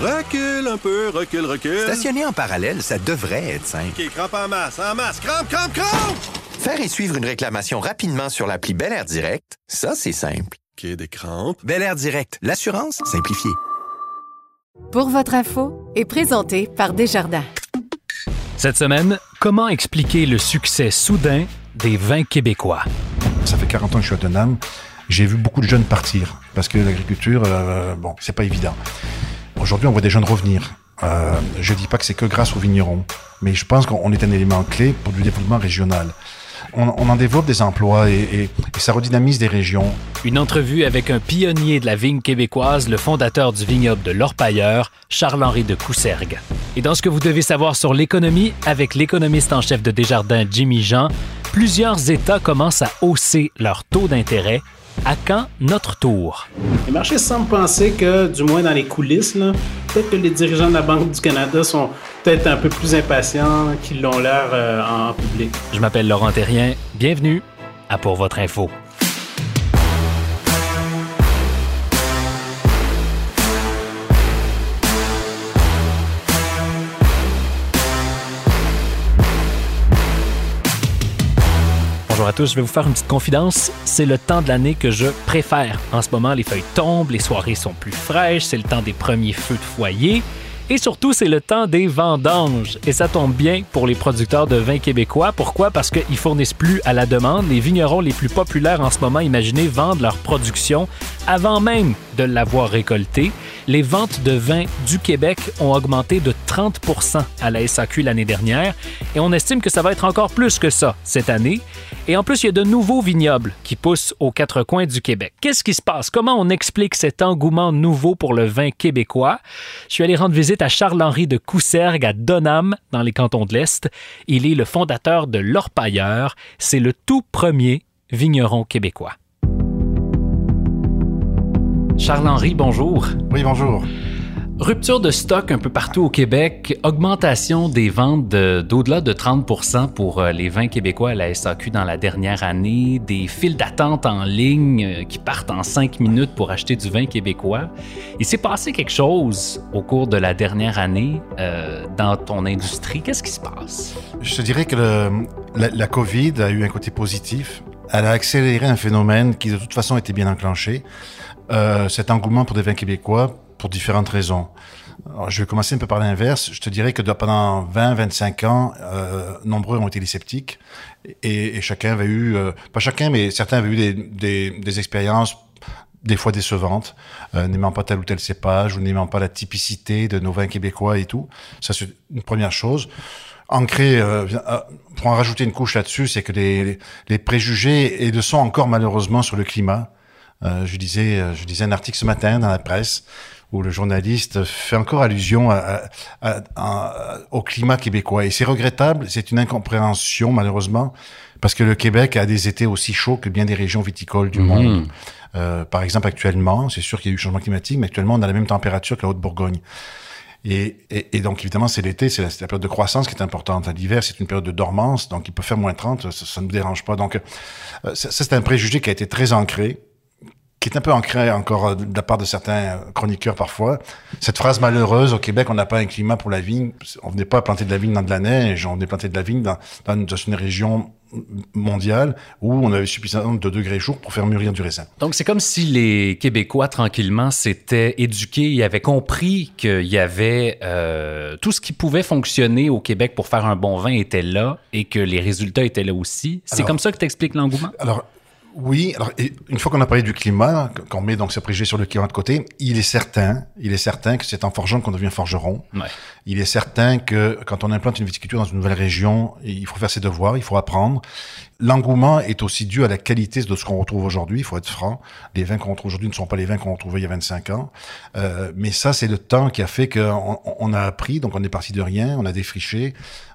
Recule un peu, recule, recule. Stationner en parallèle, ça devrait être simple. OK, crampe en masse, en masse, crampe, crampe, crampe! Faire et suivre une réclamation rapidement sur l'appli Bel Air Direct, ça, c'est simple. OK, des crampes. Bel Air Direct, l'assurance simplifiée. Pour votre info est présenté par Desjardins. Cette semaine, comment expliquer le succès soudain des vins québécois? Ça fait 40 ans que je suis autonome. J'ai vu beaucoup de jeunes partir parce que l'agriculture, euh, bon, c'est pas évident. Aujourd'hui, on voit des jeunes revenir. Euh, je dis pas que c'est que grâce aux vignerons, mais je pense qu'on est un élément clé pour du développement régional. On, en développe des emplois et, et- ça redynamise des régions. Une entrevue avec un pionnier de la vigne québécoise, le fondateur du vignoble de l'Orpailleur, Charles-Henri de Coussergues. Et dans ce que vous devez savoir sur l'économie, avec l'économiste en chef de Desjardins, Jimmy Jean, plusieurs États commencent à hausser leur taux d'intérêt. À quand notre tour? Les marchés semblent penser que, du moins dans les coulisses, peut-être que les dirigeants de la Banque du Canada sont peut-être un peu plus impatients qu'ils l'ont l'air euh, en public. Je m'appelle Laurent Terrien. Bienvenue à Pour votre info. Bonjour à tous, je vais vous faire une petite confidence. C'est le temps de l'année que je préfère. En ce moment, les feuilles tombent, les soirées sont plus fraîches, c'est le temps des premiers feux de foyer. Et surtout, c'est le temps des vendanges. Et ça tombe bien pour les producteurs de vins québécois. Pourquoi? Parce qu'ils fournissent plus à la demande. Les vignerons les plus populaires en ce moment, imaginez, vendent leur production avant même de l'avoir récoltée. Les ventes de vins du Québec ont augmenté de 30% à la SAQ l'année dernière. Et on estime que ça va être encore plus que ça cette année. Et en plus, il y a de nouveaux vignobles qui poussent aux quatre coins du Québec. Qu'est-ce qui se passe? Comment on explique cet engouement nouveau pour le vin québécois? Je suis allé rendre visite à Charles-Henri de Coussergues à Donham, dans les cantons de l'Est. Il est le fondateur de l'Orpailleur. C'est le tout premier vigneron québécois. Charles-Henri, bonjour. Oui, bonjour. Rupture de stock un peu partout au Québec, augmentation des ventes de- d'au-delà de 30% pour euh, les vins québécois à la SAQ dans la dernière année, des files d'attente en ligne euh, qui partent en cinq minutes pour acheter du vin québécois. Il s'est passé quelque chose au cours de la dernière année euh, dans ton industrie. Qu'est-ce qui se passe? Je te dirais que la, COVID a eu un côté positif. Elle a accéléré un phénomène qui de toute façon était bien enclenché. Cet engouement pour des vins québécois pour différentes raisons. Alors, je vais commencer un peu par l'inverse. Je te dirais que pendant 20-25 ans, euh, nombreux ont été les sceptiques et, et chacun avait eu, euh, pas chacun, mais certains avaient eu des, des, des expériences des fois décevantes, euh, n'aimant pas tel ou tel cépage ou n'aimant pas la typicité de nos vins québécois et tout. Ça, c'est une première chose. Ancré, euh, euh, pour en rajouter une couche là-dessus, c'est que les, les, préjugés, et le sont encore malheureusement sur le climat, euh, je disais, je disais un article ce matin dans la presse où le journaliste fait encore allusion à- à- à- au climat québécois. Et c'est regrettable, c'est une incompréhension malheureusement, parce que le Québec a des étés aussi chauds que bien des régions viticoles du monde. Euh, par exemple, actuellement, c'est sûr qu'il y a eu changement climatique, mais actuellement, on a la même température que la Haute-Bourgogne. Et, et, et donc, évidemment, c'est l'été, c'est la, période de croissance qui est importante. L'hiver, c'est une période de dormance, donc il peut faire moins 30, ça ne nous dérange pas. Donc, euh, ça, ça, c'est un préjugé qui a été très ancré, qui est un peu ancré encore euh, de la part de certains euh, chroniqueurs parfois. Cette phrase malheureuse, au Québec, on n'a pas un climat pour la vigne. On venait pas planter de la vigne dans de la neige, on venait planter de la vigne dans, dans, une, dans une région mondiale où on avait suffisamment de degrés chauds pour faire mûrir du raisin. Donc, c'est comme si les Québécois, tranquillement, s'étaient éduqués, ils avaient compris qu'il y avait euh, tout ce qui pouvait fonctionner au Québec pour faire un bon vin était là et que les résultats étaient là aussi. C'est comme ça que tu expliques l'engouement? Alors, oui, alors, une fois qu'on a parlé du climat, qu'on met donc ce préjugé sur le climat de côté, il est certain, il est certain que c'est en forgeant qu'on devient forgeron. Il est certain que quand on implante une viticulture dans une nouvelle région, il faut faire ses devoirs, il faut apprendre. L'engouement est aussi dû à la qualité de ce qu'on retrouve aujourd'hui, il faut être franc. Les vins qu'on retrouve aujourd'hui ne sont pas les vins qu'on retrouvait il y a 25 ans. Euh, mais ça, c'est le temps qui a fait qu'on on a appris, donc on est parti de rien, on a défriché.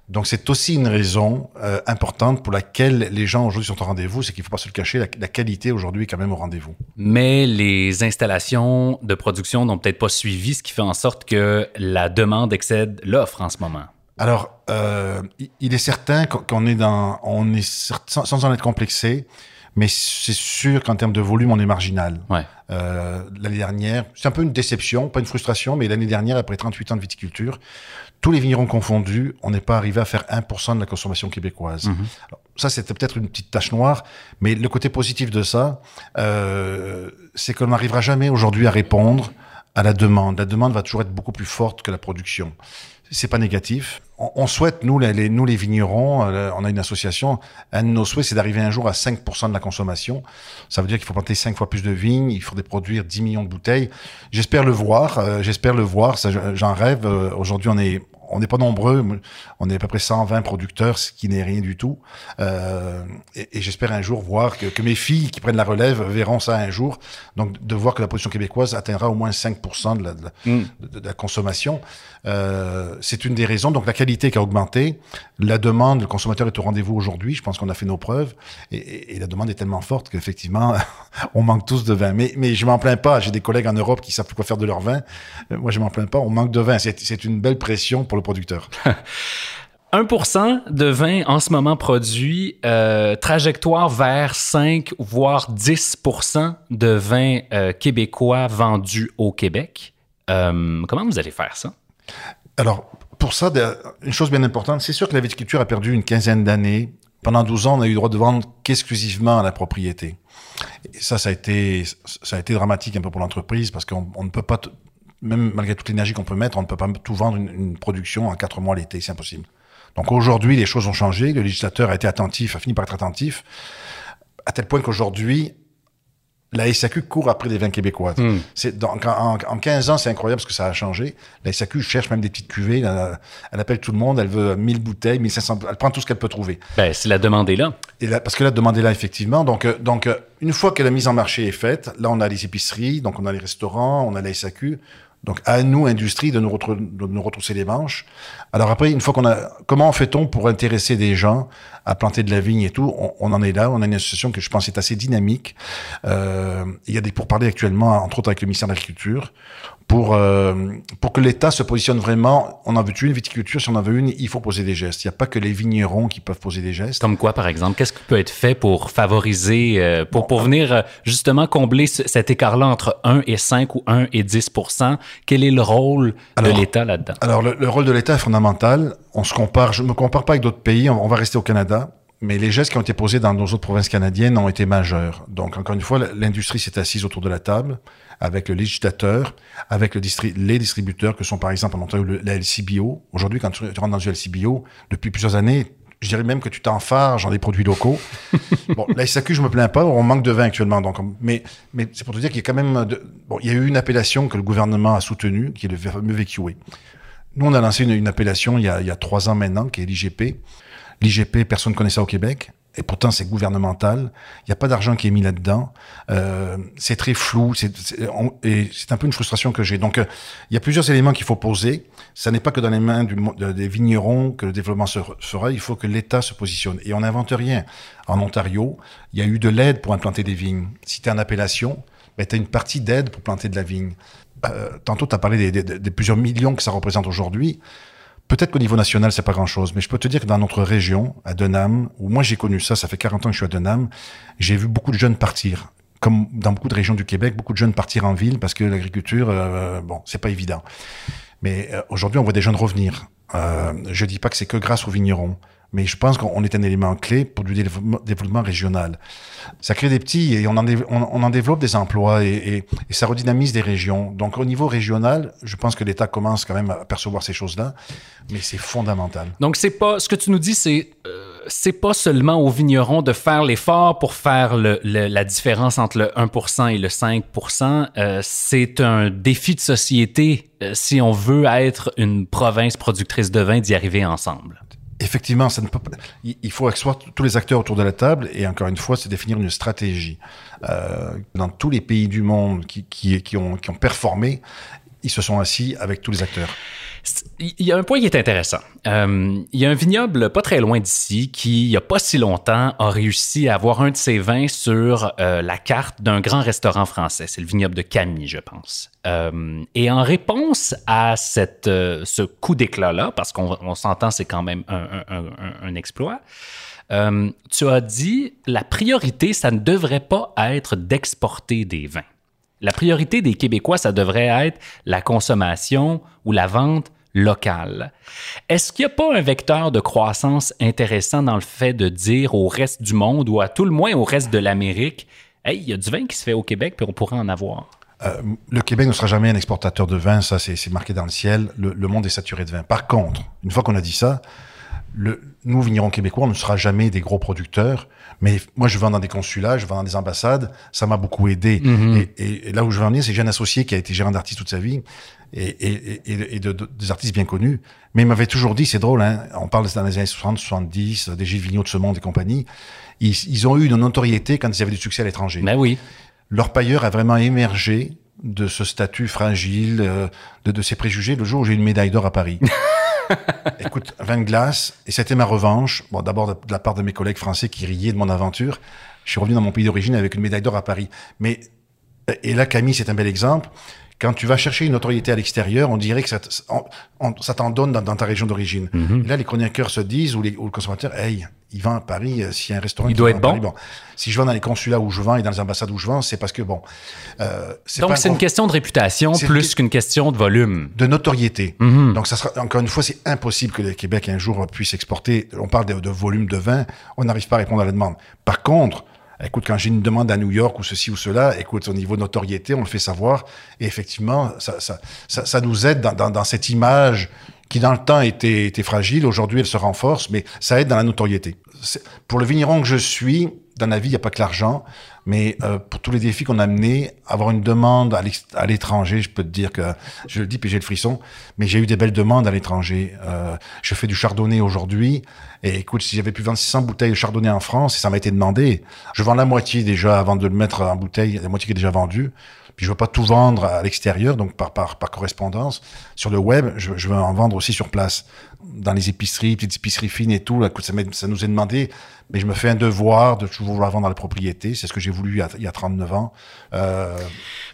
Donc c'est aussi une raison euh, importante pour laquelle les gens aujourd'hui sont au rendez-vous, c'est qu'il faut pas se le cacher, la, la qualité aujourd'hui est quand même au rendez-vous. Mais les installations de production n'ont peut-être pas suivi, ce qui fait en sorte que la demande excède l'offre en ce moment. Alors, euh, il- est certain qu'on est dans, on est certain- sans, en être complexé, Mais c'est sûr qu'en termes de volume, on est marginal. Ouais. Euh, l'année dernière, c'est un peu une déception, pas une frustration, mais l'année dernière, après 38 ans de viticulture, tous les vignerons confondus, on n'est pas arrivé à faire 1% de la consommation québécoise. Mhm. Alors, ça, c'était peut-être une petite tache noire, mais le côté positif de ça, euh, c'est qu'on n'arrivera jamais aujourd'hui à répondre à la demande. La demande va toujours être beaucoup plus forte que la production. C'est pas négatif. On, on souhaite, nous les, nous les vignerons, euh, on a une association, un de nos souhaits, c'est d'arriver un jour à 5% de la consommation. Ça veut dire qu'il faut planter 5 fois plus de vignes, il faudrait produire 10 millions de bouteilles. J'espère le voir, euh, j'espère le voir, j'en rêve. Euh, Aujourd'hui, on est on n'est pas nombreux, on est à peu près 120 producteurs, ce qui n'est rien du tout. Euh, et et j'espère un jour voir que, que mes filles qui prennent la relève verront ça un jour. Donc de voir que la production québécoise atteindra au moins 5% de la, de la, Mm. de- de la consommation. Euh, c'est une des raisons. Donc la qualité qui a augmenté, la demande, le consommateur est au rendez-vous aujourd'hui. Je pense qu'on a fait nos preuves et, et- et la demande est tellement forte qu'effectivement, on manque tous de vin. Mais, mais je m'en plains pas. J'ai des collègues en Europe qui savent plus quoi faire de leur vin. Euh, Moi, je m'en plains pas. On manque de vin. C'est une belle pression pour le producteur. 1% de vin en ce moment produit, euh, trajectoire vers 5 voire 10% de vin euh, québécois vendus au Québec. Euh, comment vous allez faire ça? Alors, pour ça, une chose bien importante, c'est sûr que la viticulture a perdu une quinzaine d'années. Pendant 12 ans, on a eu le droit de vendre qu'exclusivement à la propriété. Et ça, ça a été, ça a été dramatique un peu pour l'entreprise parce qu'on on ne peut pas, même malgré toute l'énergie qu'on peut mettre, on ne peut pas tout vendre une, une production en quatre mois l'été, c'est impossible. Donc aujourd'hui, les choses ont changé. Le législateur a été attentif, a fini par être attentif, à tel point qu'aujourd'hui, la SAQ court après les vins québécois. Hmm. C'est donc en, en 15 ans, c'est incroyable ce que ça a changé. La SAQ cherche même des petites cuvées. Elle, elle appelle tout le monde. Elle veut 1000 bouteilles, 1500. Elle prend tout ce qu'elle peut trouver. Ben, si la demande est là. Et là, parce que là, demandez là effectivement. Donc, euh, donc euh, une fois que la mise en marché est faite, là, on a les épiceries, donc on a les restaurants, on a la SAQ. Donc, à nous, industrie, de nous, retrousser les manches. Alors après, une fois qu'on a, comment fait-on pour intéresser des gens à planter de la vigne et tout? On, on en est là. On a une association que je pense est assez dynamique. Euh, il y a des pourparlers actuellement, entre autres avec le ministère de l'Agriculture, pour euh, pour que l'État se positionne vraiment. On en veut une viticulture. Si on en veut une, il faut poser des gestes. Il n'y a pas que les vignerons qui peuvent poser des gestes. Comme quoi, par exemple? Qu'est-ce qui peut être fait pour favoriser, euh, pour, pour venir euh, justement combler ce- cet écart-là entre 1 et 5 ou 1 et 10 Quel est le rôle Alors, de l'État là-dedans? Alors, le, le rôle de l'État est fondamental. On se compare, je me compare pas avec d'autres pays, on, on va rester au Canada, mais les gestes qui ont été posés dans nos autres provinces canadiennes ont été majeurs. Donc, encore une fois, l'industrie s'est assise autour de la table avec le législateur, avec le distri- les distributeurs que sont par exemple en Ontario le- la LCBO. Aujourd'hui, quand tu, tu rentres dans une LCBO, depuis plusieurs années, je dirais même que tu t'enfarges dans les produits locaux. bon, la SAQ, je me plains pas, on manque de vin actuellement. Donc, on- mais mais c'est pour te dire qu'il y a quand même... De, bon, il y a eu une appellation que le gouvernement a soutenue, qui est le fameux VQA. Nous, on a lancé une, une appellation il y, a, il y a trois ans maintenant, qui est l'IGP. L'IGP, personne ne connaît ça au Québec. Et pourtant, c'est gouvernemental. Il n'y a pas d'argent qui est mis là-dedans. Euh, c'est très flou. C'est, c'est- on- et c'est un peu une frustration que j'ai. Donc, euh, il y a plusieurs éléments qu'il faut poser. Ça n'est pas que dans les mains du, des vignerons que le développement se fera. Il faut que l'État se positionne. Et on n'invente rien. En Ontario, il y a eu de l'aide pour implanter des vignes. Si tu en appellation, ben, tu as une partie d'aide pour planter de la vigne. Euh, tantôt, tu as parlé des- des- des plusieurs millions que ça représente aujourd'hui. Peut-être qu'au niveau national, c'est pas grand-chose, mais je peux te dire que dans notre région, à Denham, où moi j'ai connu ça, ça fait 40 ans que je suis à Denham, j'ai vu beaucoup de jeunes partir. Comme dans beaucoup de régions du Québec, beaucoup de jeunes partir en ville parce que l'agriculture, euh, bon, c'est pas évident. Mais euh, aujourd'hui, on voit des jeunes revenir. Euh, je dis pas que c'est que grâce aux vignerons, mais je pense qu'on est un élément clé pour du développement, régional. Ça crée des petits et on en, développe des emplois et, ça redynamise des régions. Donc au niveau régional, je pense que l'État commence quand même à percevoir ces choses-là, mais c'est fondamental. Donc, c'est pas, ce que tu nous dis, c'est, euh, c'est pas seulement aux vignerons de faire l'effort pour faire la différence entre le 1% et le 5%. euh, c'est un défi de société euh, si on veut être une province productrice de vin d'y arriver ensemble. Effectivement, ça ne peut pas. Il faut asseoir tous les acteurs autour de la table et encore une fois, c'est définir une stratégie. Euh, dans tous les pays du monde qui ont performé, ils se sont assis avec tous les acteurs. Il y a un point qui est intéressant. Euh, il y a un vignoble pas très loin d'ici qui, il y a pas si longtemps, a réussi à avoir un de ses vins sur euh, la carte d'un grand restaurant français. C'est le vignoble de Camille, je pense. Euh, et en réponse à ce coup d'éclat-là, parce qu'on on s'entend, c'est quand même un, un- exploit, tu as dit la priorité, ça ne devrait pas être d'exporter des vins. La priorité des Québécois, ça devrait être la consommation ou la vente locale. Est-ce qu'il n'y a pas un vecteur de croissance intéressant dans le fait de dire au reste du monde ou à tout le moins au reste de l'Amérique, hey, il y a du vin qui se fait au Québec, puis on pourrait en avoir? Euh, le Québec ne sera jamais un exportateur de vin, ça c'est marqué dans le ciel. Le, le, monde est saturé de vin. Par contre, une fois qu'on a dit ça, le, nous, vignerons québécois, on ne sera jamais des gros producteurs. Mais moi, je vends dans des consulats, je vends dans des ambassades. Ça m'a beaucoup aidé. Mhm. et, et, et, là où je veux en venir, c'est que j'ai un associé qui a été gérant d'artiste toute sa vie et, et de, de, des artistes bien connus. Mais il m'avait toujours dit, c'est drôle, hein, on parle dans les années 60, 70, des Gilles Vigneault de ce monde et compagnie. Ils, ils ont eu une notoriété quand ils avaient du succès à l'étranger. Ben oui. Leur pailleur a vraiment émergé de ce statut fragile, euh, de, de ces préjugés, le jour où j'ai eu une médaille d'or à Paris. Écoute, vin de glace, et c'était ma revanche. Bon, d'abord de, la part de mes collègues français qui riaient de mon aventure. Je suis revenu dans mon pays d'origine avec une médaille d'or à Paris. Mais, et là, Camille, c'est un bel exemple. Quand tu vas chercher une notoriété à l'extérieur, on dirait que ça, t'en donne dans, dans, ta région d'origine. Mhm. Mm -hmm. là, les chroniqueurs se disent, ou, les, ou le consommateur, hey, il vend à Paris, euh, s'il y a un restaurant... Il doit être bon. Paris, bon. Si je vends dans les consulats où je vends et dans les ambassades où je vends, c'est parce que, bon... Euh, Donc, c'est une question de réputation plus qu'une question de volume. De notoriété. Mhm. Mm -hmm. Donc, ça sera, encore une fois, c'est impossible que le Québec, un jour, puisse exporter... On parle de, de volume de vin, on n'arrive pas à répondre à la demande. Par contre... Écoute, quand j'ai une demande à New York ou ceci ou cela, écoute, au niveau notoriété, on le fait savoir. Et effectivement, ça, ça, ça, ça nous aide dans, dans, dans, cette image qui, dans le temps, était, était fragile. Aujourd'hui, elle se renforce, mais ça aide dans la notoriété. Pour le vigneron que je suis, dans la vie, il n'y a pas que l'argent, mais euh, pour tous les défis qu'on a menés, avoir une demande à l'étranger, je peux te dire que, je le dis, puis j'ai le frisson, mais j'ai eu des belles demandes à l'étranger. Euh, je fais du chardonnay aujourd'hui, et écoute, si j'avais pu vendre 600 bouteilles de chardonnay en France, ça m'a été demandé, je vends la moitié déjà avant de le mettre en bouteille, la moitié qui est déjà vendue, puis je veux pas tout vendre à l'extérieur, donc par, par, par correspondance. Sur le web, je veux en vendre aussi sur place. Dans les épiceries, petites épiceries fines et tout, là, ça, ça nous est demandé, mais je me fais un devoir de toujours vouloir vendre la propriété. C'est ce que j'ai voulu il y, a, il y a 39 ans. Euh...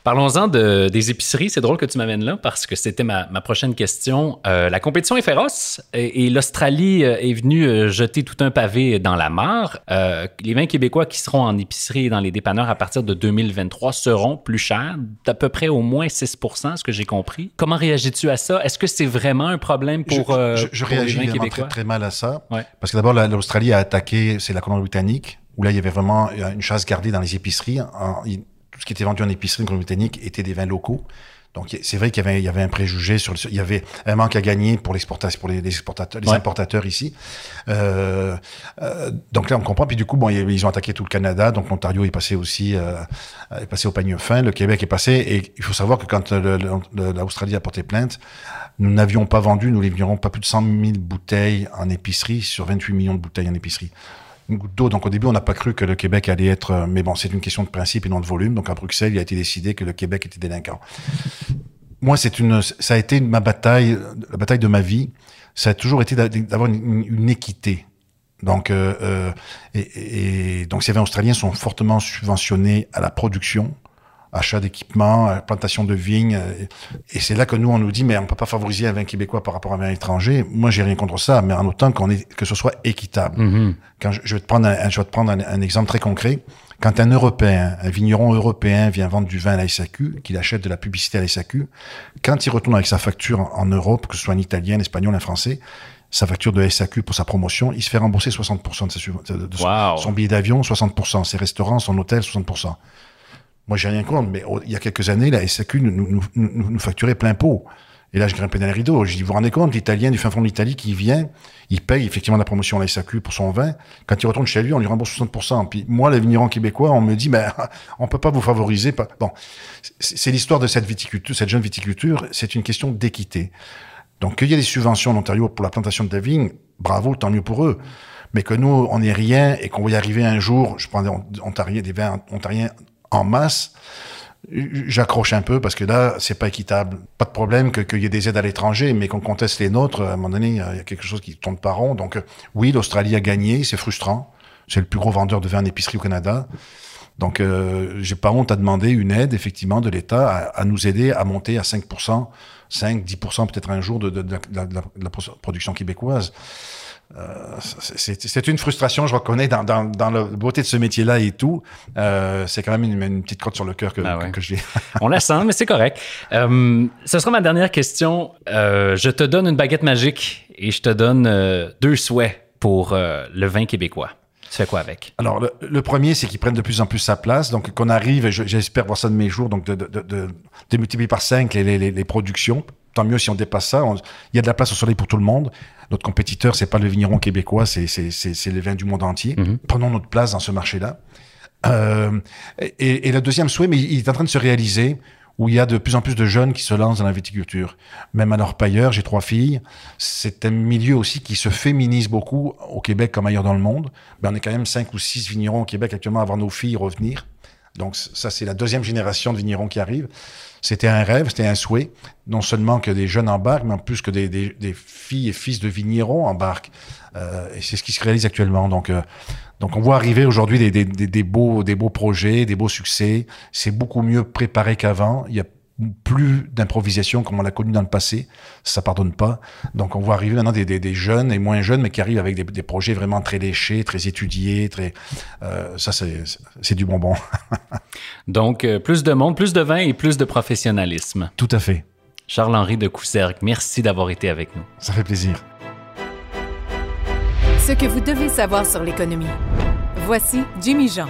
Parlons-en de, des épiceries. C'est drôle que tu m'amènes là parce que c'était ma, ma, prochaine question. Euh, la compétition est féroce et, et l'Australie euh, est venue jeter tout un pavé dans la mare. Euh, les vins québécois qui seront en épicerie et dans les dépanneurs à partir de 2023 seront plus chers, d'à peu près au moins 6% ce que j'ai compris. Comment réagis-tu à ça? Est-ce que c'est vraiment un problème pour, je, je, je réagis vraiment très, très mal à ça. Ouais. Parce que d'abord, l'Australie a attaqué, c'est la Colombie-Britannique, où là, il y avait vraiment une chasse gardée dans les épiceries. En, il, tout ce qui était vendu en épicerie en Colombie-Britannique était des vins locaux. Donc, c'est vrai qu'il y avait, il y avait un préjugé sur le, il y avait un manque à gagner pour l'exportation, pour les, les exportateurs, les Ouais. importateurs ici. Euh, euh, donc là, on comprend. Puis du coup, bon, ils ont attaqué tout le Canada. Donc l'Ontario est passé aussi, euh, est passé au panier fin. Le Québec est passé. Et il faut savoir que quand l'Australie a porté plainte, nous n'avions pas vendu, nous livrions pas plus de 100 000 bouteilles en épicerie sur 28 millions de bouteilles en épicerie goutte d'eau. Donc au début, on n'a pas cru que le Québec allait être... Mais bon, c'est une question de principe et non de volume. Donc à Bruxelles, il a été décidé que le Québec était délinquant. Moi, c'est une, ça a été ma bataille, la bataille de ma vie. Ça a toujours été d'avoir une, une, équité. Donc, euh, euh, et, et, donc ces vins australiens sont fortement subventionnés à la production, achat d'équipements, plantation de vignes. Et c'est là que nous, on nous dit, mais on peut pas favoriser un vin québécois par rapport à un vin étranger. Moi, j'ai rien contre ça, mais en autant qu'on est, que ce soit équitable. Mm -hmm. Quand je, je, vais te prendre un, je vais te prendre un, un, exemple très concret. Quand un Européen, un vigneron européen vient vendre du vin à la SAQ, qu'il achète de la publicité à la SAQ, quand il retourne avec sa facture en, en Europe, que ce soit un italien, un espagnol, un français, sa facture de SAQ pour sa promotion, il se fait rembourser 60% de, sa, de, de wow. son, son billet d'avion, 60%, ses restaurants, son hôtel, 60%. Moi, j'ai rien contre, mais il y a quelques années, la SAQ nous, nous, nous, nous facturait plein pot. Et là, je grimpais dans les rideaux. Je dis, vous vous rendez compte, l'Italien du fin fond de l'Italie qui vient, il paye effectivement la promotion à la SAQ pour son vin. Quand il retourne chez lui, on lui rembourse 60%. Puis moi, le vigneron québécois, on me dit, ben, on peut pas vous favoriser. Bon, c'est l'histoire de cette viticulture, cette jeune viticulture. C'est une question d'équité. Donc, qu'il y ait des subventions en Ontario pour la plantation de la vigne, bravo, tant mieux pour eux. Mais que nous, on n'est rien et qu'on va y arriver un jour, je prends des ontariens, des vins ontariens en masse, j'accroche un peu parce que là, c'est pas équitable. Pas de problème qu'il qu y ait des aides à l'étranger, mais qu'on conteste les nôtres, à un moment donné, il y a quelque chose qui tourne pas rond. Donc, oui, l'Australie a gagné, c'est frustrant. C'est le plus gros vendeur de vin en épicerie au Canada. Donc, euh, j'ai pas honte à demander une aide, effectivement, de l'État à, à, nous aider à monter à 5%, 5, 10% peut-être un jour de, de, de, la, de la production québécoise. C'est une frustration, je reconnais, dans, dans, dans la beauté de ce métier-là et tout. Euh, c'est quand même une, une, petite crotte sur le cœur que, Ah ouais. que, que j'ai. On la sent, mais c'est correct. Euh, ce sera ma dernière question. Euh, je te donne une baguette magique et je te donne euh, deux souhaits pour euh, le vin québécois. Tu fais quoi avec? Alors, le, le premier, c'est qu'ils prennent de plus en plus sa place. Donc, qu'on arrive, j'espère voir ça de mes jours, donc de, de, de, de, de multiplier par 5 les, les, les, les productions. Tant mieux si on dépasse ça. On- Il y a de la place au soleil pour tout le monde. Notre compétiteur, c'est pas le vigneron québécois, c'est c'est- c'est- c'est les vins du monde entier. Prenons notre place dans ce marché-là. Euh, et, et le deuxième souhait, mais il est en train de se réaliser, où il y a de plus en plus de jeunes qui se lancent dans la viticulture. Même à leur pailleur, j'ai trois filles. C'est un milieu aussi qui se féminise beaucoup au Québec comme ailleurs dans le monde. Ben, on est quand même cinq ou six vignerons au Québec actuellement à voir nos filles revenir. Donc ça, c'est la deuxième génération de vignerons qui arrive. C'était un rêve, c'était un souhait, non seulement que des jeunes embarquent, mais en plus que des, des, des filles et fils de vignerons embarquent. Euh, et c'est ce qui se réalise actuellement. Donc, euh, donc on voit arriver aujourd'hui des, des, beaux, des beaux projets, des beaux succès. C'est beaucoup mieux préparé qu'avant. Plus d'improvisation comme on l'a connu dans le passé. Ça pardonne pas. Donc on voit arriver maintenant des, des, des jeunes et moins jeunes, mais qui arrivent avec des, des projets vraiment très léchés, très étudiés, très. Euh, ça c'est c'est du bonbon. Donc, euh, plus de monde, plus de vin et plus de professionnalisme. Tout à fait. Charles-Henri de Coussergue, merci d'avoir été avec nous. Ça fait plaisir. Ce que vous devez savoir sur l'économie. Voici Jimmy Jean.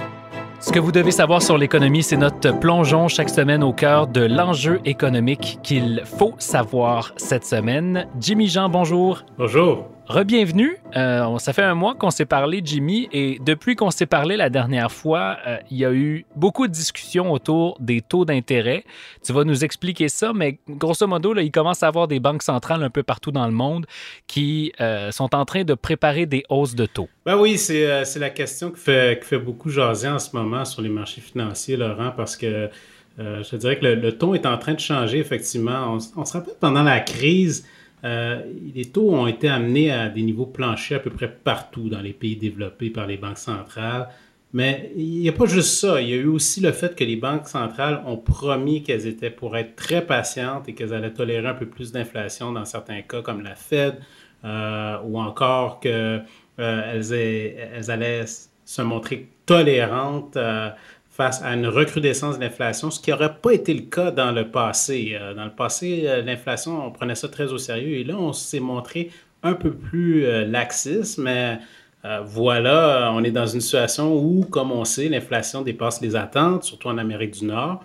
Ce que vous devez savoir sur l'économie, c'est notre plongeon chaque semaine au cœur de l'enjeu économique qu'il faut savoir cette semaine. Jimmy Jean, bonjour. Bonjour. Rebienvenue. Euh, ça fait un mois qu'on s'est parlé, Jimmy, et depuis qu'on s'est parlé la dernière fois, euh, il y a eu beaucoup de discussions autour des taux d'intérêt. Tu vas nous expliquer ça, mais grosso modo, il commence à avoir des banques centrales un peu partout dans le monde qui euh, sont en train de préparer des hausses de taux. Ben oui, c'est la question qui fait, qui fait beaucoup jaser en ce moment sur les marchés financiers, Laurent, parce que je dirais que le, ton est en train de changer, effectivement. On se rappelle pendant la crise, euh, les taux ont été amenés à des niveaux planchers à peu près partout dans les pays développés par les banques centrales. Mais il n'y a pas juste ça. Il y a eu aussi le fait que les banques centrales ont promis qu'elles étaient pour être très patientes et qu'elles allaient tolérer un peu plus d'inflation dans certains cas, comme la Fed, euh, ou encore que euh, allaient se montrer tolérantes face à une recrudescence de l'inflation, ce qui n'aurait pas été le cas dans le passé. Euh, dans le passé, euh, l'inflation, on prenait ça très au sérieux et là, on s'est montré un peu plus euh, laxiste, mais voilà, on est dans une situation où, comme on sait, l'inflation dépasse les attentes, surtout en Amérique du Nord,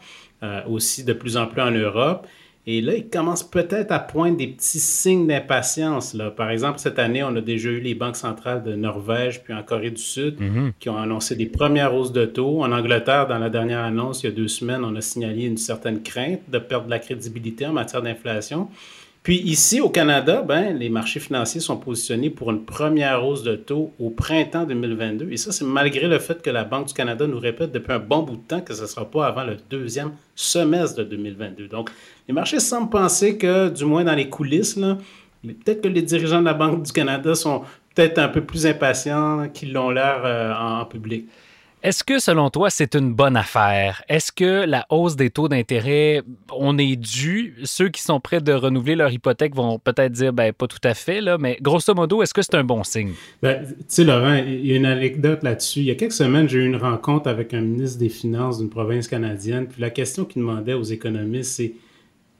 aussi de plus en plus en Europe. Et là, il commence peut-être à poindre des petits signes d'impatience. là. Par exemple, cette année, on a déjà eu les banques centrales de Norvège puis en Corée du Sud qui ont annoncé des premières hausses de taux. En Angleterre, dans la dernière annonce, il y a deux semaines, on a signalé une certaine crainte de perdre de la crédibilité en matière d'inflation. Puis ici, au Canada, ben, les marchés financiers sont positionnés pour une première hausse de taux au printemps 2022. Et ça, c'est malgré le fait que la Banque du Canada nous répète depuis un bon bout de temps que ce ne sera pas avant le deuxième semestre de 2022. Donc, les marchés semblent penser que, du moins dans les coulisses, peut-être que les dirigeants de la Banque du Canada sont peut-être un peu plus impatients qu'ils l'ont l'air euh, en public. Est-ce que, selon toi, c'est une bonne affaire? Est-ce que la hausse des taux d'intérêt, on est dû? Ceux qui sont prêts de renouveler leur hypothèque vont peut-être dire, ben, pas tout à fait, mais grosso modo, est-ce que c'est un bon signe? Ben, tu sais, Laurent, il y a une anecdote là-dessus. Il y a quelques semaines, j'ai eu une rencontre avec un ministre des Finances d'une province canadienne. Puis la question qu'il demandait aux économistes, c'est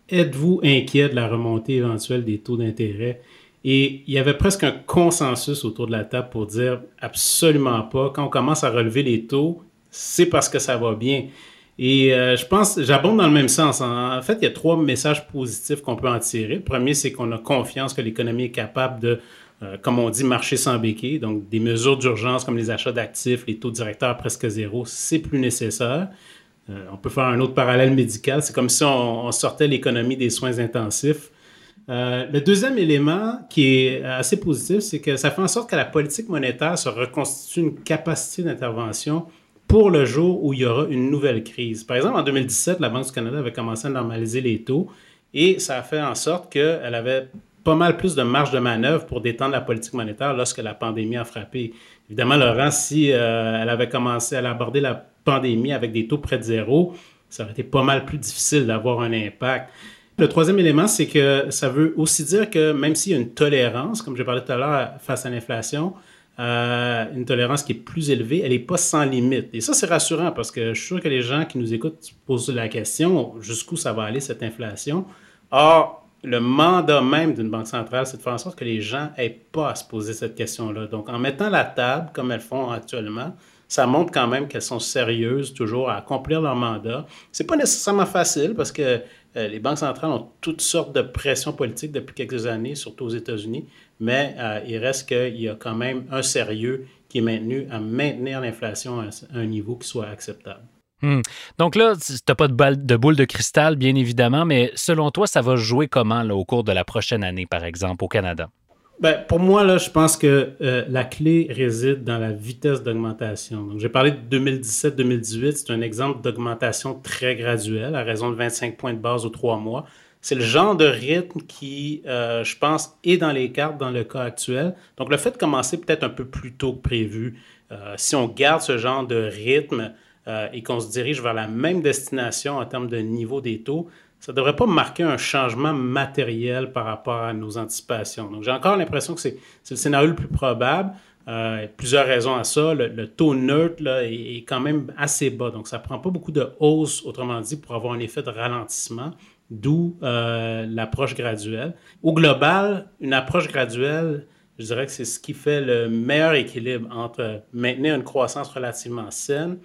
êtes-vous inquiet de la remontée éventuelle des taux d'intérêt? Et il y avait presque un consensus autour de la table pour dire absolument pas. Quand on commence à relever les taux, c'est parce que ça va bien. Et euh, je pense, j'abonde dans le même sens. En, fait, il y a trois messages positifs qu'on peut en tirer. Le premier, c'est qu'on a confiance que l'économie est capable de, euh, comme on dit, marcher sans béquille. Donc, des mesures d'urgence comme les achats d'actifs, les taux directeurs presque zéro, c'est plus nécessaire. Euh, on peut faire un autre parallèle médical. C'est comme si on sortait l'économie des soins intensifs. Euh, le deuxième élément qui est assez positif, c'est que ça fait en sorte que la politique monétaire se reconstitue une capacité d'intervention pour le jour où il y aura une nouvelle crise. Par exemple, en 2017, la Banque du Canada avait commencé à normaliser les taux et ça a fait en sorte qu'elle avait pas mal plus de marge de manœuvre pour détendre la politique monétaire lorsque la pandémie a frappé. Évidemment, Laurent, si euh, elle avait commencé à aborder la pandémie avec des taux près de zéro, ça aurait été pas mal plus difficile d'avoir un impact. Le troisième élément, c'est que ça veut aussi dire que même s'il y a une tolérance, comme j'ai parlé tout à l'heure, face à l'inflation, euh, une tolérance qui est plus élevée, elle n'est pas sans limite. Et ça, c'est rassurant parce que je suis sûr que les gens qui nous écoutent se posent la question jusqu'où ça va aller cette inflation? Or, le mandat même d'une banque centrale, c'est de faire en sorte que les gens n'aient pas à se poser cette question-là. Donc, en mettant la table comme elles font actuellement, ça montre quand même qu'elles sont sérieuses toujours à accomplir leur mandat. C'est pas nécessairement facile parce que euh, les banques centrales ont toutes sortes de pressions politiques depuis quelques années, surtout aux États-Unis, mais euh, il reste qu'il y a quand même un sérieux qui est maintenu à maintenir l'inflation à un niveau qui soit acceptable. Hmm. Donc là, tu n'as pas de, boule de cristal, bien évidemment, mais selon toi, ça va jouer comment là, au cours de la prochaine année, par exemple, au Canada? Ben, pour moi, là, je pense que euh, la clé réside dans la vitesse d'augmentation. Donc, j'ai parlé de 2017-2018. C'est un exemple d'augmentation très graduelle, à raison de 25 points de base aux trois mois. C'est le genre de rythme qui, euh, je pense, est dans les cartes dans le cas actuel. Donc, le fait de commencer peut-être un peu plus tôt que prévu, euh, si on garde ce genre de rythme et qu'on se dirige vers la même destination en termes de niveau des taux, ça ne devrait pas marquer un changement matériel par rapport à nos anticipations. Donc, j'ai encore l'impression que c'est le scénario le plus probable. Euh, plusieurs raisons à ça. Le, taux neutre là, est, quand même assez bas. Donc, ça ne prend pas beaucoup de hausse, autrement dit, pour avoir un effet de ralentissement, d'où euh, l'approche graduelle. Au global, une approche graduelle, je dirais que c'est ce qui fait le meilleur équilibre entre maintenir une croissance relativement saine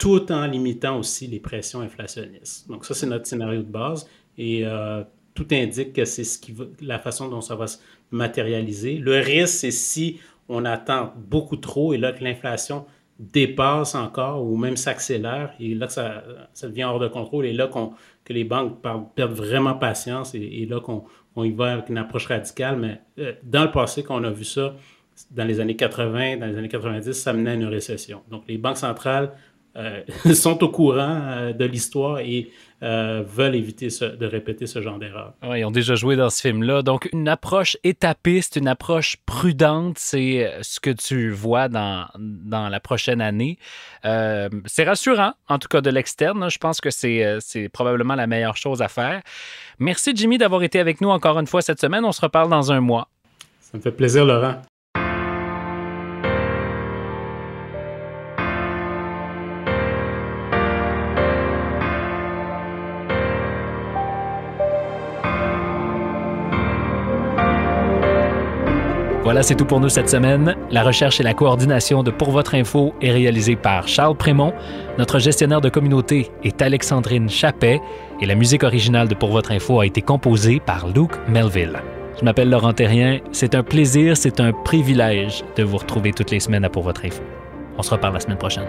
tout en limitant aussi les pressions inflationnistes. Donc ça, c'est notre scénario de base et euh, tout indique que c'est ce la façon dont ça va se matérialiser. Le risque, c'est si on attend beaucoup trop et là que l'inflation dépasse encore ou même s'accélère et là que ça, devient hors de contrôle et là qu'on, que les banques perdent vraiment patience et, là qu'on on y va avec une approche radicale. Mais euh, dans le passé, qu'on a vu ça dans les années 80, dans les années 90, ça menait à une récession. Donc les banques centrales euh, sont au courant euh, de l'histoire et euh, veulent éviter de répéter ce genre d'erreur. ils ont déjà joué dans ce film-là. Donc, une approche étapiste, une approche prudente, c'est ce que tu vois dans, dans la prochaine année. c'est rassurant, en tout cas de l'externe. Je pense que c'est, c'est probablement la meilleure chose à faire. Merci, Jimmy, d'avoir été avec nous encore une fois cette semaine. On se reparle dans un mois. Ça me fait plaisir, Laurent. Voilà, c'est tout pour nous cette semaine. La recherche et la coordination de Pour votre info est réalisée par Charles Prémont. Notre gestionnaire de communauté est Alexandrine Chappet et la musique originale de Pour votre info a été composée par Luke Melville. Je m'appelle Laurent Terrien. C'est un plaisir, c'est un privilège de vous retrouver toutes les semaines à Pour votre info. On se reparle la semaine prochaine.